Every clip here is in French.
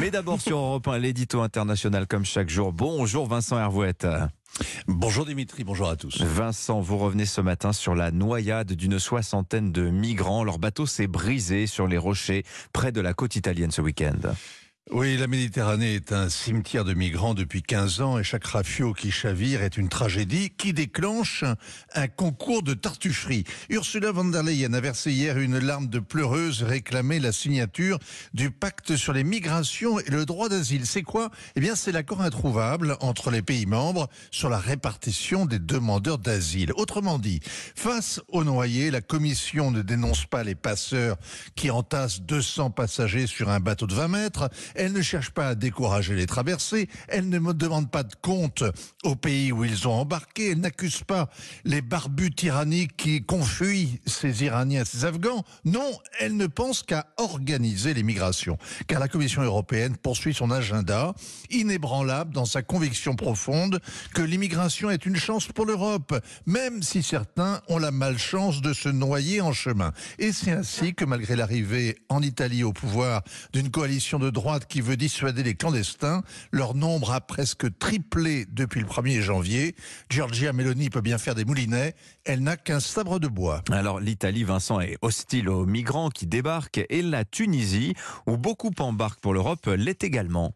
Mais d'abord sur Europe 1, l'édito international comme chaque jour. Bonjour Vincent Hervouette. Bonjour Dimitri, bonjour à tous. Vincent, vous revenez ce matin sur la noyade d'une soixantaine de migrants. Leur bateau s'est brisé sur les rochers près de la côte italienne ce week-end. Oui, la Méditerranée est un cimetière de migrants depuis 15 ans et chaque rafio qui chavire est une tragédie qui déclenche un concours de tartufferie. Ursula von der Leyen a versé hier une larme de pleureuse réclamait la signature du pacte sur les migrations et le droit d'asile. C'est quoi? Eh bien, c'est l'accord introuvable entre les pays membres sur la répartition des demandeurs d'asile. Autrement dit, face aux noyés, la Commission ne dénonce pas les passeurs qui entassent 200 passagers sur un bateau de 20 mètres. Elle ne cherche pas à décourager les traversées. Elle ne demande pas de compte au pays où ils ont embarqué. Elle n'accuse pas les barbus tyranniques qui confuient ces Iraniens, ces Afghans. Non, elle ne pense qu'à organiser les migrations. Car la Commission européenne poursuit son agenda inébranlable dans sa conviction profonde que l'immigration est une chance pour l'Europe, même si certains ont la malchance de se noyer en chemin. Et c'est ainsi que malgré l'arrivée en Italie au pouvoir d'une coalition de droite qui veut dissuader les clandestins. Leur nombre a presque triplé depuis le 1er janvier. Giorgia Meloni peut bien faire des moulinets. Elle n'a qu'un sabre de bois. Alors l'Italie, Vincent, est hostile aux migrants qui débarquent et la Tunisie, où beaucoup embarquent pour l'Europe, l'est également.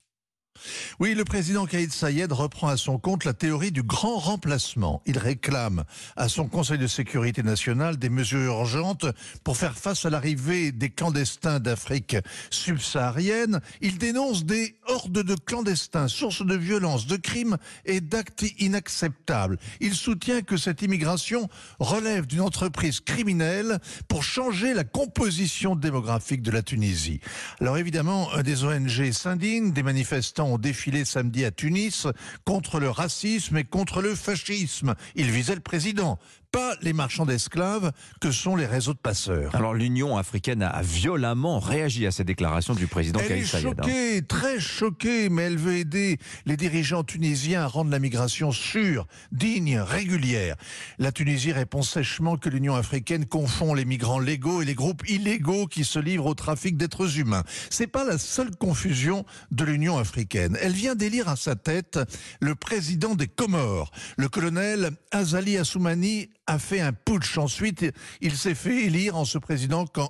Oui, le président Kaïd Sayed reprend à son compte la théorie du grand remplacement. Il réclame à son Conseil de sécurité nationale des mesures urgentes pour faire face à l'arrivée des clandestins d'Afrique subsaharienne. Il dénonce des hordes de clandestins, source de violences, de crimes et d'actes inacceptables. Il soutient que cette immigration relève d'une entreprise criminelle pour changer la composition démographique de la Tunisie. Alors évidemment, des ONG s'indignent, des manifestants ont défilé samedi à Tunis contre le racisme et contre le fascisme. Ils visaient le président pas les marchands d'esclaves que sont les réseaux de passeurs. Alors l'Union africaine a violemment réagi à ces déclarations du président Elle est choquée, très choquée, mais elle veut aider les dirigeants tunisiens à rendre la migration sûre, digne, régulière. La Tunisie répond sèchement que l'Union africaine confond les migrants légaux et les groupes illégaux qui se livrent au trafic d'êtres humains. C'est pas la seule confusion de l'Union africaine. Elle vient d'élire à sa tête le président des Comores, le colonel Azali Assoumani a fait un putsch. Ensuite, il s'est fait élire en se,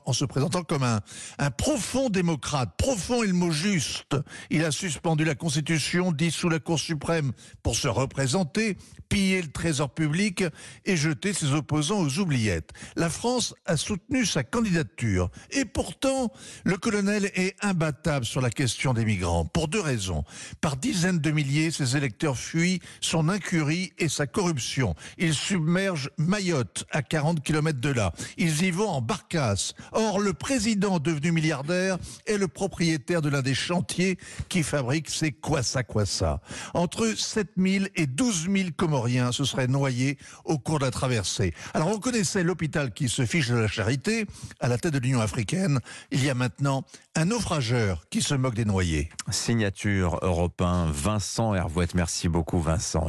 en se présentant comme un, un, profond démocrate. Profond est le mot juste. Il a suspendu la Constitution, dissous la Cour suprême pour se représenter, piller le trésor public et jeter ses opposants aux oubliettes. La France a soutenu sa candidature. Et pourtant, le colonel est imbattable sur la question des migrants. Pour deux raisons. Par dizaines de milliers, ses électeurs fuient son incurie et sa corruption. Il submerge Mayotte, à 40 km de là. Ils y vont en barcasse. Or, le président devenu milliardaire est le propriétaire de l'un des chantiers qui fabrique ces Kwassa Kwassa. Entre 7 000 et 12 000 Comoriens se seraient noyés au cours de la traversée. Alors, on connaissait l'hôpital qui se fiche de la charité à la tête de l'Union africaine. Il y a maintenant un naufrageur qui se moque des noyés. Signature européen Vincent Hervouette. Merci beaucoup, Vincent.